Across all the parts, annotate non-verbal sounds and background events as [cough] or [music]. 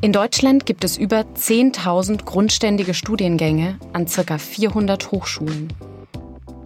In Deutschland gibt es über 10.000 grundständige Studiengänge an ca. 400 Hochschulen.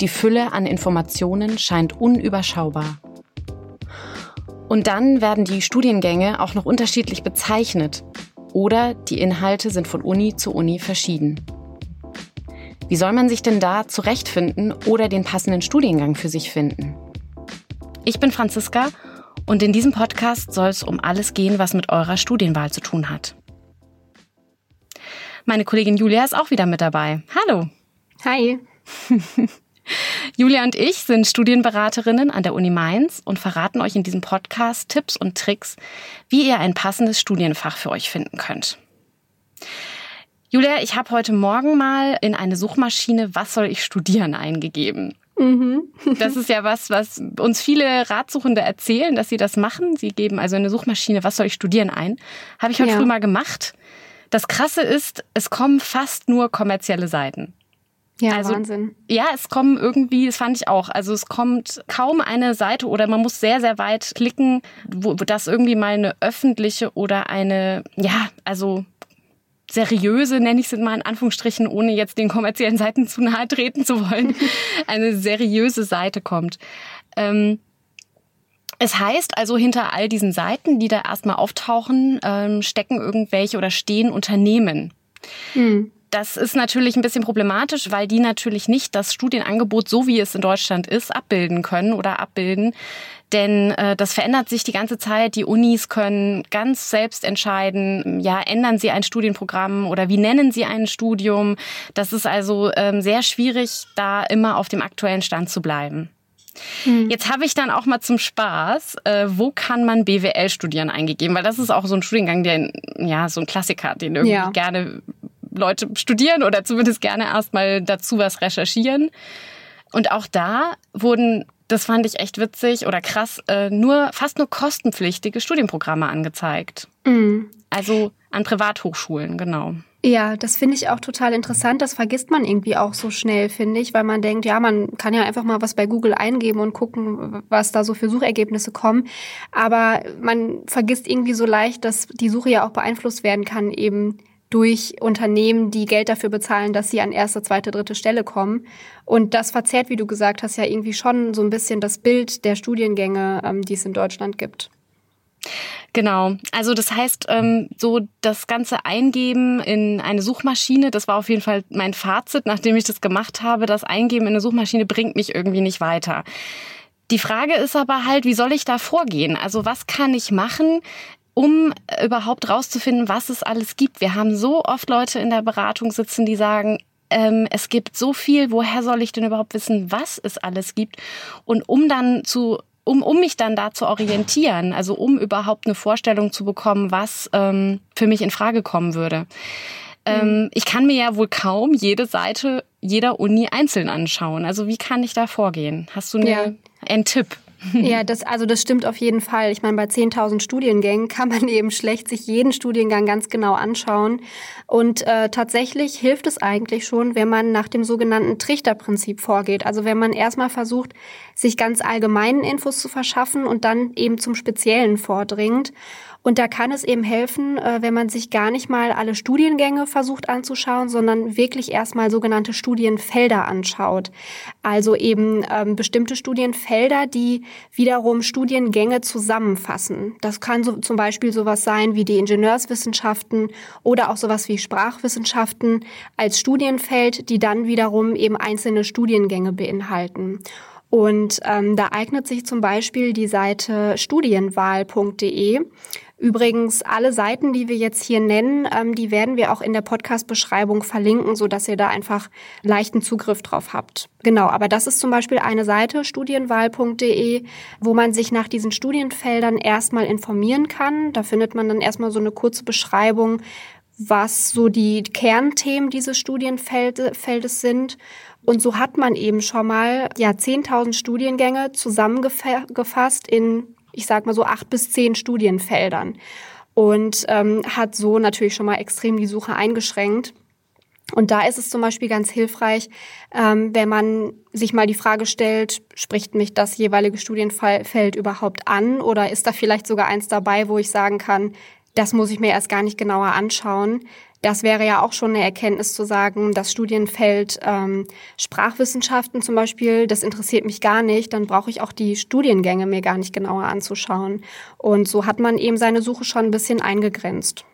Die Fülle an Informationen scheint unüberschaubar. Und dann werden die Studiengänge auch noch unterschiedlich bezeichnet oder die Inhalte sind von Uni zu Uni verschieden. Wie soll man sich denn da zurechtfinden oder den passenden Studiengang für sich finden? Ich bin Franziska und in diesem Podcast soll es um alles gehen, was mit eurer Studienwahl zu tun hat. Meine Kollegin Julia ist auch wieder mit dabei. Hallo. Hi. [laughs] Julia und ich sind Studienberaterinnen an der Uni Mainz und verraten euch in diesem Podcast Tipps und Tricks, wie ihr ein passendes Studienfach für euch finden könnt. Julia, ich habe heute Morgen mal in eine Suchmaschine Was soll ich studieren eingegeben. Mhm. das ist ja was, was uns viele Ratsuchende erzählen, dass sie das machen. Sie geben also in eine Suchmaschine Was soll ich studieren ein. Habe ich heute ja. früh mal gemacht. Das Krasse ist, es kommen fast nur kommerzielle Seiten. Ja, also, Wahnsinn. Ja, es kommen irgendwie, das fand ich auch, also es kommt kaum eine Seite oder man muss sehr, sehr weit klicken, wo, wo das irgendwie mal eine öffentliche oder eine, ja, also seriöse, nenne ich es mal in Anführungsstrichen, ohne jetzt den kommerziellen Seiten zu nahe treten zu wollen, [laughs] eine seriöse Seite kommt. Ähm, es heißt also, hinter all diesen Seiten, die da erstmal auftauchen, ähm, stecken irgendwelche oder stehen Unternehmen. Hm. Das ist natürlich ein bisschen problematisch, weil die natürlich nicht das Studienangebot, so wie es in Deutschland ist, abbilden können oder abbilden. Denn äh, das verändert sich die ganze Zeit. Die Unis können ganz selbst entscheiden, ja, ändern sie ein Studienprogramm oder wie nennen sie ein Studium. Das ist also ähm, sehr schwierig, da immer auf dem aktuellen Stand zu bleiben. Hm. Jetzt habe ich dann auch mal zum Spaß, äh, wo kann man BWL studieren eingegeben, weil das ist auch so ein Studiengang, der ja so ein Klassiker, den irgendwie ja. gerne Leute studieren oder zumindest gerne erstmal dazu was recherchieren. Und auch da wurden, das fand ich echt witzig oder krass, äh, nur fast nur kostenpflichtige Studienprogramme angezeigt. Mhm. Also an Privathochschulen, genau. Ja, das finde ich auch total interessant. Das vergisst man irgendwie auch so schnell, finde ich, weil man denkt, ja, man kann ja einfach mal was bei Google eingeben und gucken, was da so für Suchergebnisse kommen. Aber man vergisst irgendwie so leicht, dass die Suche ja auch beeinflusst werden kann, eben durch Unternehmen, die Geld dafür bezahlen, dass sie an erste, zweite, dritte Stelle kommen. Und das verzerrt, wie du gesagt hast, ja irgendwie schon so ein bisschen das Bild der Studiengänge, ähm, die es in Deutschland gibt. Genau. Also das heißt, ähm, so das ganze Eingeben in eine Suchmaschine, das war auf jeden Fall mein Fazit, nachdem ich das gemacht habe. Das Eingeben in eine Suchmaschine bringt mich irgendwie nicht weiter. Die Frage ist aber halt, wie soll ich da vorgehen? Also was kann ich machen, um überhaupt rauszufinden, was es alles gibt. Wir haben so oft Leute in der Beratung sitzen, die sagen, ähm, es gibt so viel, woher soll ich denn überhaupt wissen, was es alles gibt? Und um dann zu um, um mich dann da zu orientieren, also um überhaupt eine Vorstellung zu bekommen, was ähm, für mich in Frage kommen würde. Ähm, mhm. ich kann mir ja wohl kaum jede Seite jeder Uni einzeln anschauen. Also wie kann ich da vorgehen? Hast du eine, ja. einen Tipp? Ja, das, also das stimmt auf jeden Fall. Ich meine, bei 10.000 Studiengängen kann man [laughs] eben schlecht sich jeden Studiengang ganz genau anschauen. Und äh, tatsächlich hilft es eigentlich schon, wenn man nach dem sogenannten Trichterprinzip vorgeht. Also wenn man erstmal versucht, sich ganz allgemeinen Infos zu verschaffen und dann eben zum Speziellen vordringt. Und da kann es eben helfen, äh, wenn man sich gar nicht mal alle Studiengänge versucht anzuschauen, sondern wirklich erstmal sogenannte Studienfelder anschaut. Also eben ähm, bestimmte Studienfelder, die wiederum Studiengänge zusammenfassen. Das kann so, zum Beispiel sowas sein wie die Ingenieurswissenschaften oder auch sowas wie Sprachwissenschaften als Studienfeld, die dann wiederum eben einzelne Studiengänge beinhalten. Und ähm, da eignet sich zum Beispiel die Seite studienwahl.de. Übrigens, alle Seiten, die wir jetzt hier nennen, ähm, die werden wir auch in der Podcast-Beschreibung verlinken, so dass ihr da einfach leichten Zugriff drauf habt. Genau, aber das ist zum Beispiel eine Seite, studienwahl.de, wo man sich nach diesen Studienfeldern erstmal informieren kann. Da findet man dann erstmal so eine kurze Beschreibung, was so die Kernthemen dieses Studienfeldes sind. Und so hat man eben schon mal ja 10.000 Studiengänge zusammengefasst in ich sag mal so acht bis zehn Studienfeldern und ähm, hat so natürlich schon mal extrem die Suche eingeschränkt. Und da ist es zum Beispiel ganz hilfreich, ähm, wenn man sich mal die Frage stellt, spricht mich das jeweilige Studienfeld überhaupt an oder ist da vielleicht sogar eins dabei, wo ich sagen kann, das muss ich mir erst gar nicht genauer anschauen. Das wäre ja auch schon eine Erkenntnis zu sagen, das Studienfeld ähm, Sprachwissenschaften zum Beispiel, das interessiert mich gar nicht, dann brauche ich auch die Studiengänge mir gar nicht genauer anzuschauen. Und so hat man eben seine Suche schon ein bisschen eingegrenzt.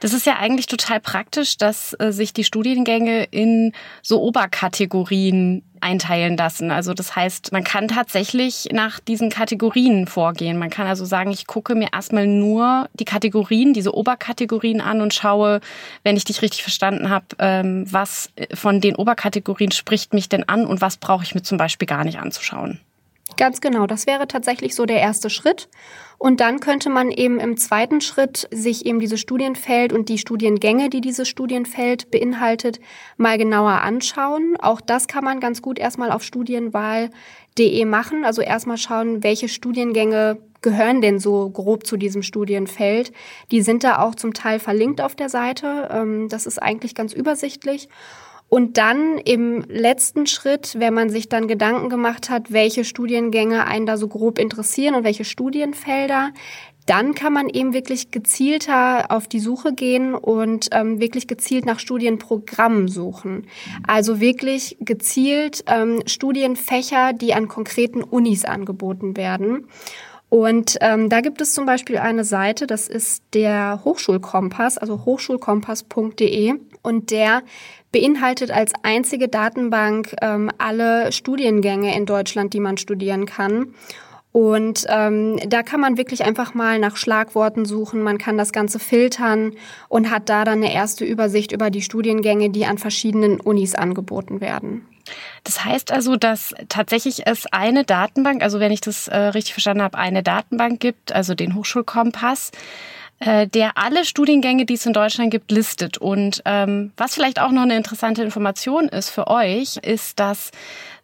Das ist ja eigentlich total praktisch, dass äh, sich die Studiengänge in so Oberkategorien einteilen lassen. Also das heißt, man kann tatsächlich nach diesen Kategorien vorgehen. Man kann also sagen, ich gucke mir erstmal nur die Kategorien, diese Oberkategorien an und schaue, wenn ich dich richtig verstanden habe, ähm, was von den Oberkategorien spricht mich denn an und was brauche ich mir zum Beispiel gar nicht anzuschauen. Ganz genau, das wäre tatsächlich so der erste Schritt. Und dann könnte man eben im zweiten Schritt sich eben dieses Studienfeld und die Studiengänge, die dieses Studienfeld beinhaltet, mal genauer anschauen. Auch das kann man ganz gut erstmal auf studienwahl.de machen. Also erstmal schauen, welche Studiengänge gehören denn so grob zu diesem Studienfeld. Die sind da auch zum Teil verlinkt auf der Seite. Ähm, das ist eigentlich ganz übersichtlich. Und dann im letzten Schritt, wenn man sich dann Gedanken gemacht hat, welche Studiengänge einen da so grob interessieren und welche Studienfelder, dann kann man eben wirklich gezielter auf die Suche gehen und ähm, wirklich gezielt nach Studienprogrammen suchen. Also wirklich gezielt ähm, Studienfächer, die an konkreten Unis angeboten werden. Und ähm, da gibt es zum Beispiel eine Seite, das ist der Hochschulkompass, also hochschulkompass.de. Und der beinhaltet als einzige Datenbank ähm, alle Studiengänge in Deutschland, die man studieren kann. Und ähm, da kann man wirklich einfach mal nach Schlagworten suchen, man kann das Ganze filtern und hat da dann eine erste Übersicht über die Studiengänge, die an verschiedenen Unis angeboten werden. Das heißt also, dass tatsächlich es eine Datenbank, also wenn ich das äh, richtig verstanden habe, eine Datenbank gibt, also den Hochschulkompass, äh, der alle Studiengänge, die es in Deutschland gibt, listet. Und ähm, was vielleicht auch noch eine interessante Information ist für euch, ist, dass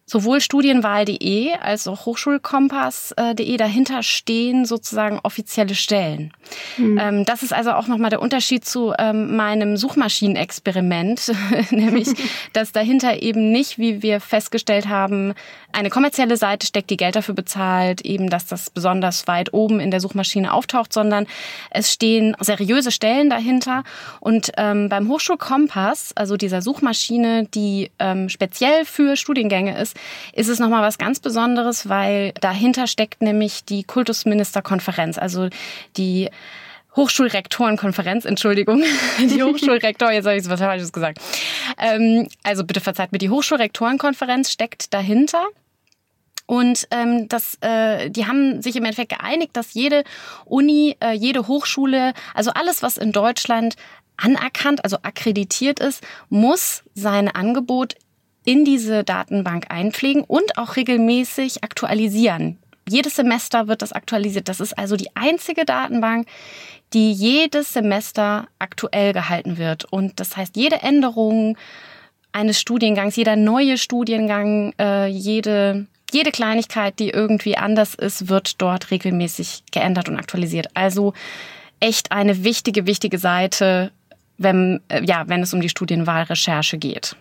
sowohl studienwahl.de als auch hochschulkompass.de dahinter stehen sozusagen offizielle Stellen. Mhm. Das ist also auch nochmal der Unterschied zu ähm, meinem Suchmaschinenexperiment, [laughs] nämlich [laughs] dass dahinter eben nicht, wie wir festgestellt haben, eine kommerzielle Seite steckt, die Geld dafür bezahlt, eben, dass das besonders weit oben in der Suchmaschine auftaucht, sondern es stehen seriöse Stellen dahinter. Und ähm, beim Hochschulkompass, also dieser Suchmaschine, die ähm, speziell für Studiengänge ist, ist es nochmal was ganz Besonderes, weil dahinter steckt nämlich die Kultusministerkonferenz, also die Hochschulrektorenkonferenz, Entschuldigung, [laughs] die Hochschulrektor, jetzt habe ich was Falsches gesagt. Ähm, also bitte verzeiht mir, die Hochschulrektorenkonferenz steckt dahinter. Und ähm, das, äh, die haben sich im Endeffekt geeinigt, dass jede Uni, äh, jede Hochschule, also alles, was in Deutschland anerkannt, also akkreditiert ist, muss sein Angebot in diese Datenbank einpflegen und auch regelmäßig aktualisieren. Jedes Semester wird das aktualisiert. Das ist also die einzige Datenbank, die jedes Semester aktuell gehalten wird. Und das heißt, jede Änderung eines Studiengangs, jeder neue Studiengang, äh, jede, jede Kleinigkeit, die irgendwie anders ist, wird dort regelmäßig geändert und aktualisiert. Also echt eine wichtige, wichtige Seite, wenn, äh, ja, wenn es um die Studienwahlrecherche geht.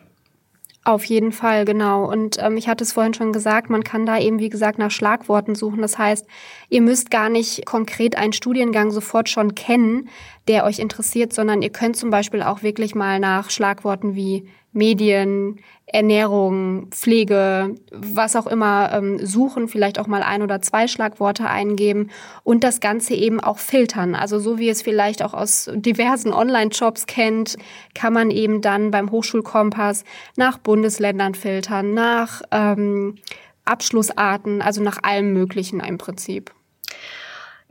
Auf jeden Fall, genau. Und ähm, ich hatte es vorhin schon gesagt, man kann da eben, wie gesagt, nach Schlagworten suchen. Das heißt, ihr müsst gar nicht konkret einen Studiengang sofort schon kennen, der euch interessiert, sondern ihr könnt zum Beispiel auch wirklich mal nach Schlagworten wie Medien, Ernährung, Pflege, was auch immer ähm, suchen, vielleicht auch mal ein oder zwei Schlagworte eingeben und das Ganze eben auch filtern. Also so wie es vielleicht auch aus diversen Online-Shops kennt, kann man eben dann beim Hochschulkompass nach Bundesländern filtern, nach ähm, Abschlussarten, also nach allem Möglichen im Prinzip.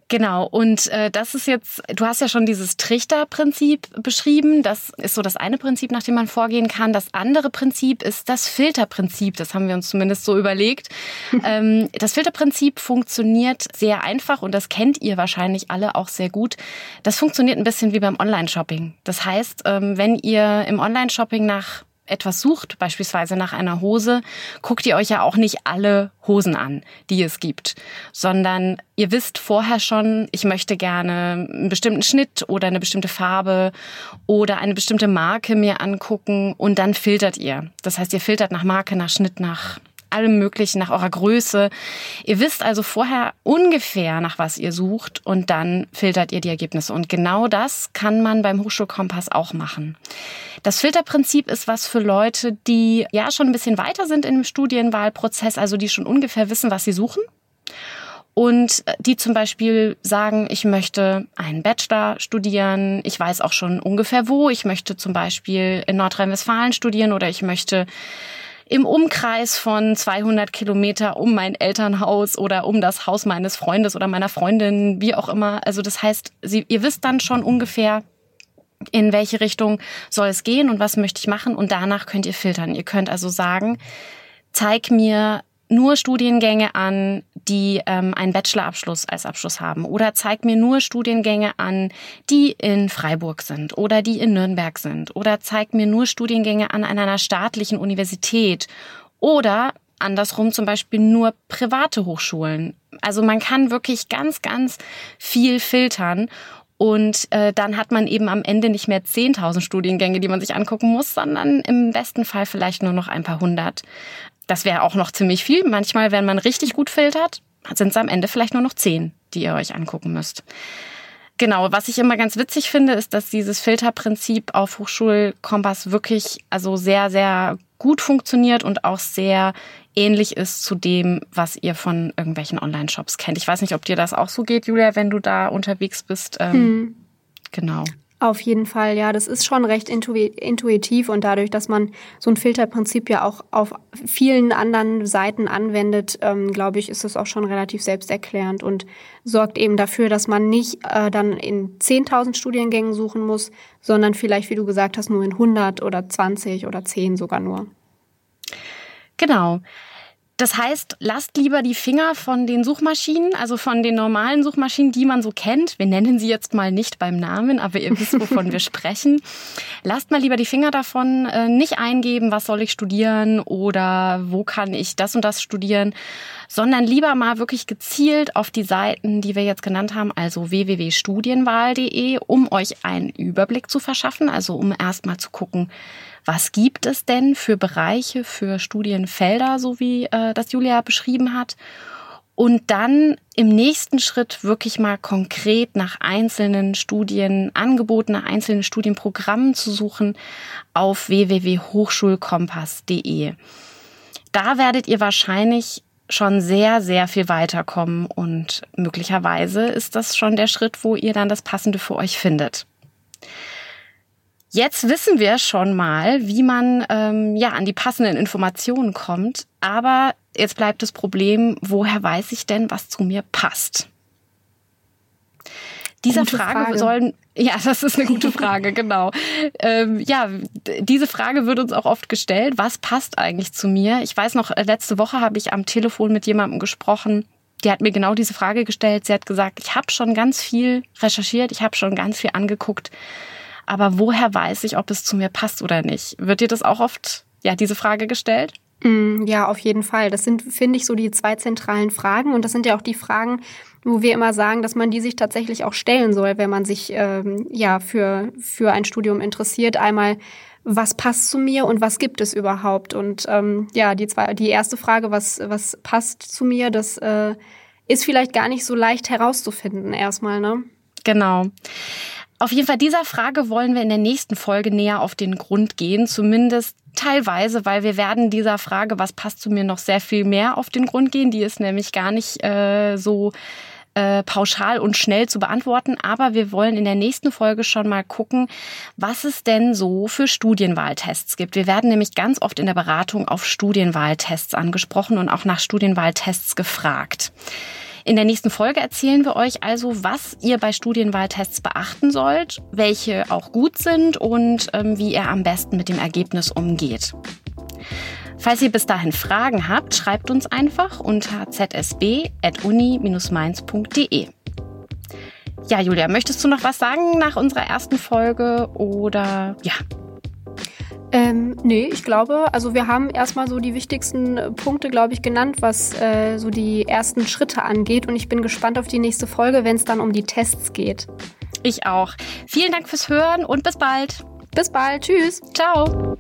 Genau, und äh, das ist jetzt, du hast ja schon dieses Trichterprinzip beschrieben. Das ist so das eine Prinzip, nach dem man vorgehen kann. Das andere Prinzip ist das Filterprinzip. Das haben wir uns zumindest so überlegt. [laughs] ähm, das Filterprinzip funktioniert sehr einfach und das kennt ihr wahrscheinlich alle auch sehr gut. Das funktioniert ein bisschen wie beim Online-Shopping. Das heißt, ähm, wenn ihr im Online-Shopping nach etwas sucht, beispielsweise nach einer Hose, guckt ihr euch ja auch nicht alle Hosen an, die es gibt, sondern ihr wisst vorher schon, ich möchte gerne einen bestimmten Schnitt oder eine bestimmte Farbe oder eine bestimmte Marke mir angucken und dann filtert ihr. Das heißt, ihr filtert nach Marke, nach Schnitt, nach allem möglichen, nach eurer Größe. Ihr wisst also vorher ungefähr, nach was ihr sucht und dann filtert ihr die Ergebnisse. Und genau das kann man beim Hochschulkompass auch machen. Das Filterprinzip ist was für Leute, die ja schon ein bisschen weiter sind im Studienwahlprozess, also die schon ungefähr wissen, was sie suchen und die zum Beispiel sagen, ich möchte einen Bachelor studieren, ich weiß auch schon ungefähr wo, ich möchte zum Beispiel in Nordrhein-Westfalen studieren oder ich möchte im Umkreis von 200 Kilometer um mein Elternhaus oder um das Haus meines Freundes oder meiner Freundin, wie auch immer. Also das heißt, Sie, ihr wisst dann schon ungefähr, in welche Richtung soll es gehen und was möchte ich machen und danach könnt ihr filtern. Ihr könnt also sagen, zeig mir nur Studiengänge an, die ähm, einen Bachelorabschluss als Abschluss haben. Oder zeig mir nur Studiengänge an, die in Freiburg sind oder die in Nürnberg sind. Oder zeig mir nur Studiengänge an an einer staatlichen Universität. Oder andersrum zum Beispiel nur private Hochschulen. Also man kann wirklich ganz, ganz viel filtern. Und äh, dann hat man eben am Ende nicht mehr 10.000 Studiengänge, die man sich angucken muss, sondern im besten Fall vielleicht nur noch ein paar hundert. Das wäre auch noch ziemlich viel. Manchmal, wenn man richtig gut filtert, sind es am Ende vielleicht nur noch zehn, die ihr euch angucken müsst. Genau, was ich immer ganz witzig finde, ist, dass dieses Filterprinzip auf Hochschulkompass wirklich also sehr, sehr gut funktioniert und auch sehr ähnlich ist zu dem, was ihr von irgendwelchen Online-Shops kennt. Ich weiß nicht, ob dir das auch so geht, Julia, wenn du da unterwegs bist. Ähm, hm. Genau. Auf jeden Fall, ja, das ist schon recht intuitiv und dadurch, dass man so ein Filterprinzip ja auch auf vielen anderen Seiten anwendet, ähm, glaube ich, ist es auch schon relativ selbsterklärend und sorgt eben dafür, dass man nicht äh, dann in 10.000 Studiengängen suchen muss, sondern vielleicht, wie du gesagt hast, nur in 100 oder 20 oder 10 sogar nur. Genau. Das heißt, lasst lieber die Finger von den Suchmaschinen, also von den normalen Suchmaschinen, die man so kennt. Wir nennen sie jetzt mal nicht beim Namen, aber ihr wisst, wovon wir [laughs] sprechen. Lasst mal lieber die Finger davon, äh, nicht eingeben, was soll ich studieren oder wo kann ich das und das studieren, sondern lieber mal wirklich gezielt auf die Seiten, die wir jetzt genannt haben, also www.studienwahl.de, um euch einen Überblick zu verschaffen, also um erstmal zu gucken, was gibt es denn für Bereiche, für Studienfelder, so wie äh, das Julia beschrieben hat? Und dann im nächsten Schritt wirklich mal konkret nach einzelnen Studienangeboten, nach einzelnen Studienprogrammen zu suchen auf www.hochschulkompass.de. Da werdet ihr wahrscheinlich schon sehr, sehr viel weiterkommen und möglicherweise ist das schon der Schritt, wo ihr dann das Passende für euch findet. Jetzt wissen wir schon mal, wie man ähm, ja an die passenden Informationen kommt. Aber jetzt bleibt das Problem, woher weiß ich denn, was zu mir passt? Dieser gute Frage, Frage sollen ja, das ist eine gute Frage, [laughs] genau. Ähm, ja, diese Frage wird uns auch oft gestellt. Was passt eigentlich zu mir? Ich weiß noch, letzte Woche habe ich am Telefon mit jemandem gesprochen, die hat mir genau diese Frage gestellt. Sie hat gesagt, ich habe schon ganz viel recherchiert, ich habe schon ganz viel angeguckt aber woher weiß ich, ob es zu mir passt oder nicht? Wird dir das auch oft, ja, diese Frage gestellt? Mm, ja, auf jeden Fall. Das sind, finde ich, so die zwei zentralen Fragen. Und das sind ja auch die Fragen, wo wir immer sagen, dass man die sich tatsächlich auch stellen soll, wenn man sich ähm, ja für, für ein Studium interessiert. Einmal, was passt zu mir und was gibt es überhaupt? Und ähm, ja, die, zwei, die erste Frage, was, was passt zu mir, das äh, ist vielleicht gar nicht so leicht herauszufinden erstmal, ne? Genau. Auf jeden Fall dieser Frage wollen wir in der nächsten Folge näher auf den Grund gehen, zumindest teilweise, weil wir werden dieser Frage, was passt zu mir, noch sehr viel mehr auf den Grund gehen. Die ist nämlich gar nicht äh, so äh, pauschal und schnell zu beantworten, aber wir wollen in der nächsten Folge schon mal gucken, was es denn so für Studienwahltests gibt. Wir werden nämlich ganz oft in der Beratung auf Studienwahltests angesprochen und auch nach Studienwahltests gefragt. In der nächsten Folge erzählen wir euch also, was ihr bei Studienwahltests beachten sollt, welche auch gut sind und ähm, wie ihr am besten mit dem Ergebnis umgeht. Falls ihr bis dahin Fragen habt, schreibt uns einfach unter zsb.uni-mainz.de. Ja, Julia, möchtest du noch was sagen nach unserer ersten Folge oder ja, nee, ich glaube, also wir haben erstmal so die wichtigsten äh, Punkte, glaube ich, genannt, was äh, so die ersten Schritte angeht. Und ich bin gespannt auf die nächste Folge, wenn es dann um die Tests geht. Ich auch. Vielen Dank fürs Hören und bis bald. Bis bald. Tschüss. Ciao.